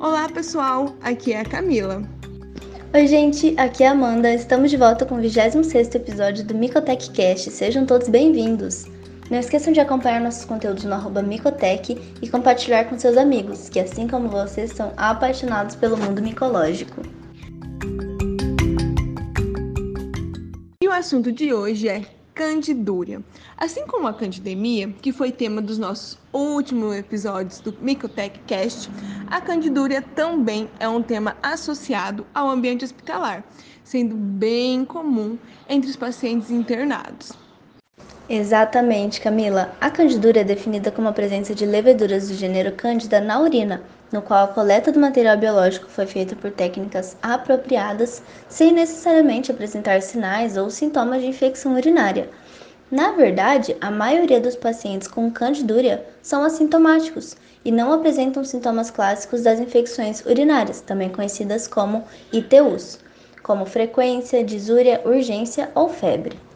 Olá, pessoal. Aqui é a Camila. Oi, gente. Aqui é a Amanda. Estamos de volta com o 26º episódio do Micotech Cast. Sejam todos bem-vindos. Não esqueçam de acompanhar nossos conteúdos no arroba Micotech e compartilhar com seus amigos, que assim como vocês são apaixonados pelo mundo micológico. E o assunto de hoje é candidúria. Assim como a candidemia, que foi tema dos nossos últimos episódios do Micotech Cast, a candidúria também é um tema associado ao ambiente hospitalar, sendo bem comum entre os pacientes internados. Exatamente, Camila. A candidúria é definida como a presença de leveduras do gênero Cândida na urina, no qual a coleta do material biológico foi feita por técnicas apropriadas, sem necessariamente apresentar sinais ou sintomas de infecção urinária. Na verdade, a maioria dos pacientes com candidúria são assintomáticos e não apresentam sintomas clássicos das infecções urinárias, também conhecidas como ITUs, como frequência, disúria, urgência ou febre.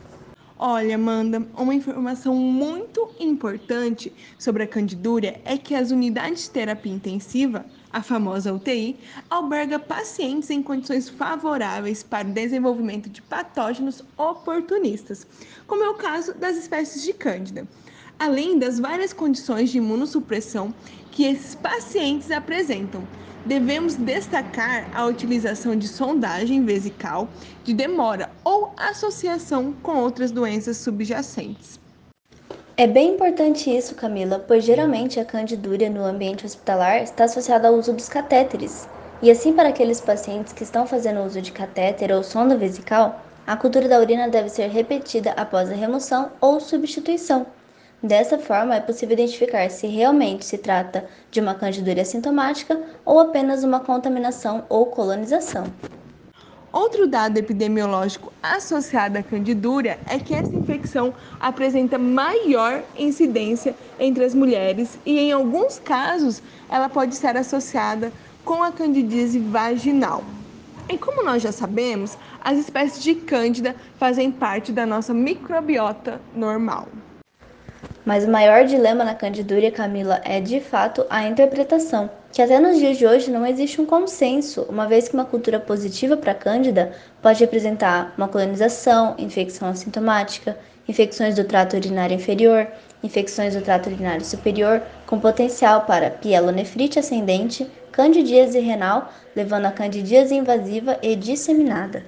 Olha, Amanda, uma informação muito importante sobre a candidúria é que as unidades de terapia intensiva, a famosa UTI, alberga pacientes em condições favoráveis para o desenvolvimento de patógenos oportunistas, como é o caso das espécies de Cândida, além das várias condições de imunossupressão que esses pacientes apresentam devemos destacar a utilização de sondagem vesical de demora ou associação com outras doenças subjacentes. É bem importante isso, Camila, pois geralmente a candidúria no ambiente hospitalar está associada ao uso dos catéteres. E assim, para aqueles pacientes que estão fazendo uso de catéter ou sonda vesical, a cultura da urina deve ser repetida após a remoção ou substituição Dessa forma, é possível identificar se realmente se trata de uma candidúria sintomática ou apenas uma contaminação ou colonização. Outro dado epidemiológico associado à candidúria é que essa infecção apresenta maior incidência entre as mulheres e, em alguns casos, ela pode ser associada com a candidíase vaginal. E como nós já sabemos, as espécies de cândida fazem parte da nossa microbiota normal. Mas o maior dilema na candidúria, Camila, é de fato a interpretação, que até nos dias de hoje não existe um consenso, uma vez que uma cultura positiva para cândida pode representar uma colonização, infecção assintomática, infecções do trato urinário inferior, infecções do trato urinário superior, com potencial para pielonefrite ascendente, candidíase renal, levando a candidíase invasiva e disseminada.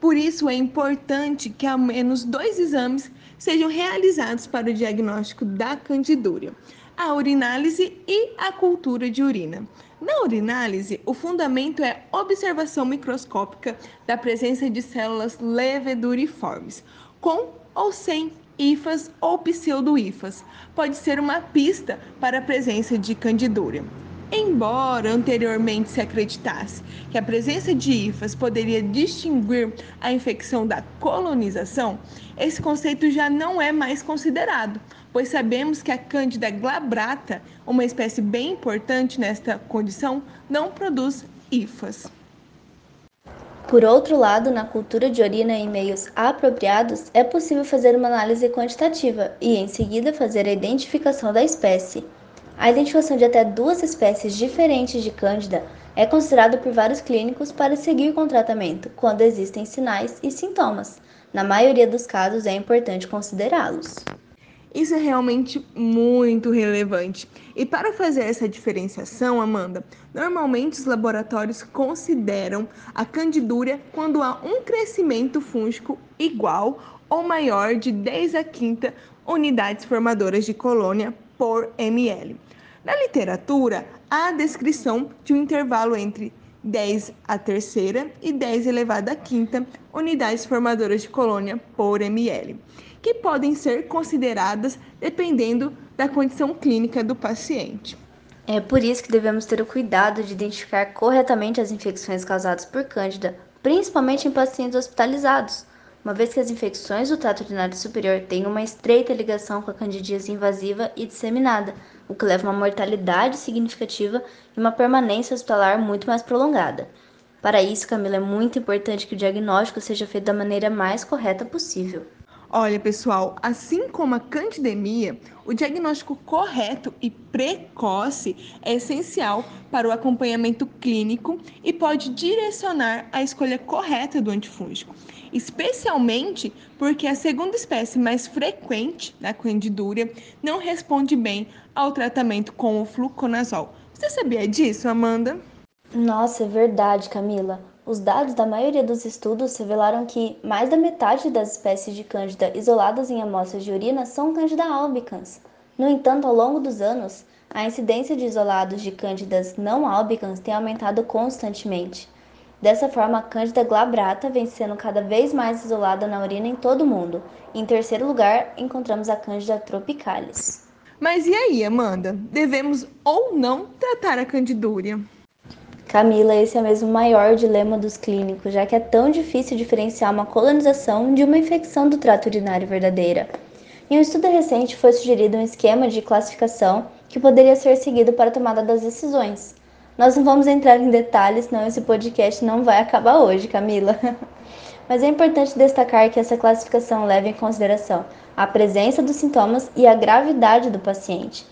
Por isso é importante que ao menos dois exames sejam realizados para o diagnóstico da candidúria, a urinálise e a cultura de urina. Na urinálise, o fundamento é observação microscópica da presença de células leveduriformes, com ou sem hifas ou pseudo-hifas. Pode ser uma pista para a presença de candidúria. Embora anteriormente se acreditasse que a presença de hifas poderia distinguir a infecção da colonização, esse conceito já não é mais considerado, pois sabemos que a Cândida glabrata, uma espécie bem importante nesta condição, não produz hifas. Por outro lado, na cultura de urina em meios apropriados, é possível fazer uma análise quantitativa e, em seguida, fazer a identificação da espécie. A identificação de até duas espécies diferentes de Cândida é considerada por vários clínicos para seguir com o tratamento, quando existem sinais e sintomas. Na maioria dos casos, é importante considerá-los. Isso é realmente muito relevante. E para fazer essa diferenciação, Amanda, normalmente os laboratórios consideram a candidúria quando há um crescimento fúngico igual ou maior de 10 a 15 unidades formadoras de colônia por ml. Na literatura, há a descrição de um intervalo entre 10 a terceira e 10 elevado a quinta unidades formadoras de colônia por ml, que podem ser consideradas dependendo da condição clínica do paciente. É por isso que devemos ter o cuidado de identificar corretamente as infecções causadas por Cândida, principalmente em pacientes hospitalizados, uma vez que as infecções do trato urinário superior têm uma estreita ligação com a candidíase invasiva e disseminada, o que leva a uma mortalidade significativa e uma permanência hospitalar muito mais prolongada. Para isso, Camila, é muito importante que o diagnóstico seja feito da maneira mais correta possível. Olha, pessoal, assim como a candidemia, o diagnóstico correto e precoce é essencial para o acompanhamento clínico e pode direcionar a escolha correta do antifúngico, especialmente porque a segunda espécie mais frequente da candidúria não responde bem ao tratamento com o fluconazol. Você sabia disso, Amanda? Nossa, é verdade, Camila. Os dados da maioria dos estudos revelaram que mais da metade das espécies de Cândida isoladas em amostras de urina são Cândida albicans. No entanto, ao longo dos anos, a incidência de isolados de Cândidas não albicans tem aumentado constantemente. Dessa forma, a Cândida glabrata vem sendo cada vez mais isolada na urina em todo o mundo. Em terceiro lugar, encontramos a Cândida tropicalis. Mas e aí, Amanda? Devemos ou não tratar a candidúria? Camila, esse é mesmo o maior dilema dos clínicos, já que é tão difícil diferenciar uma colonização de uma infecção do trato urinário verdadeira. Em um estudo recente foi sugerido um esquema de classificação que poderia ser seguido para a tomada das decisões. Nós não vamos entrar em detalhes, senão esse podcast não vai acabar hoje, Camila. Mas é importante destacar que essa classificação leva em consideração a presença dos sintomas e a gravidade do paciente.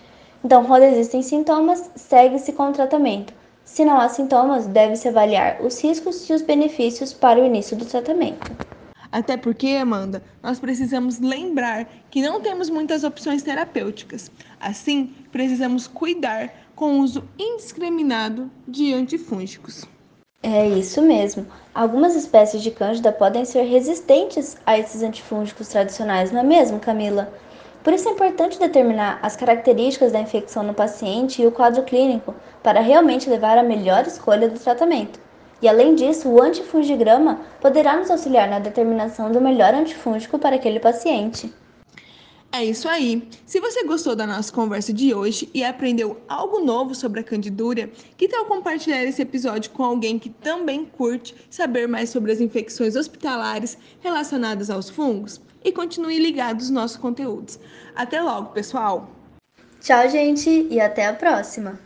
Então, quando existem sintomas, segue-se com o tratamento se não há sintomas, deve-se avaliar os riscos e os benefícios para o início do tratamento. Até porque, Amanda, nós precisamos lembrar que não temos muitas opções terapêuticas. Assim, precisamos cuidar com o uso indiscriminado de antifúngicos. É isso mesmo. Algumas espécies de cândida podem ser resistentes a esses antifúngicos tradicionais, não é mesmo, Camila? Por isso é importante determinar as características da infecção no paciente e o quadro clínico para realmente levar a melhor escolha do tratamento. E além disso, o antifungigrama poderá nos auxiliar na determinação do melhor antifúngico para aquele paciente. É isso aí. Se você gostou da nossa conversa de hoje e aprendeu algo novo sobre a candidúria, que tal compartilhar esse episódio com alguém que também curte saber mais sobre as infecções hospitalares relacionadas aos fungos? e continue ligado aos nossos conteúdos. Até logo, pessoal! Tchau, gente, e até a próxima!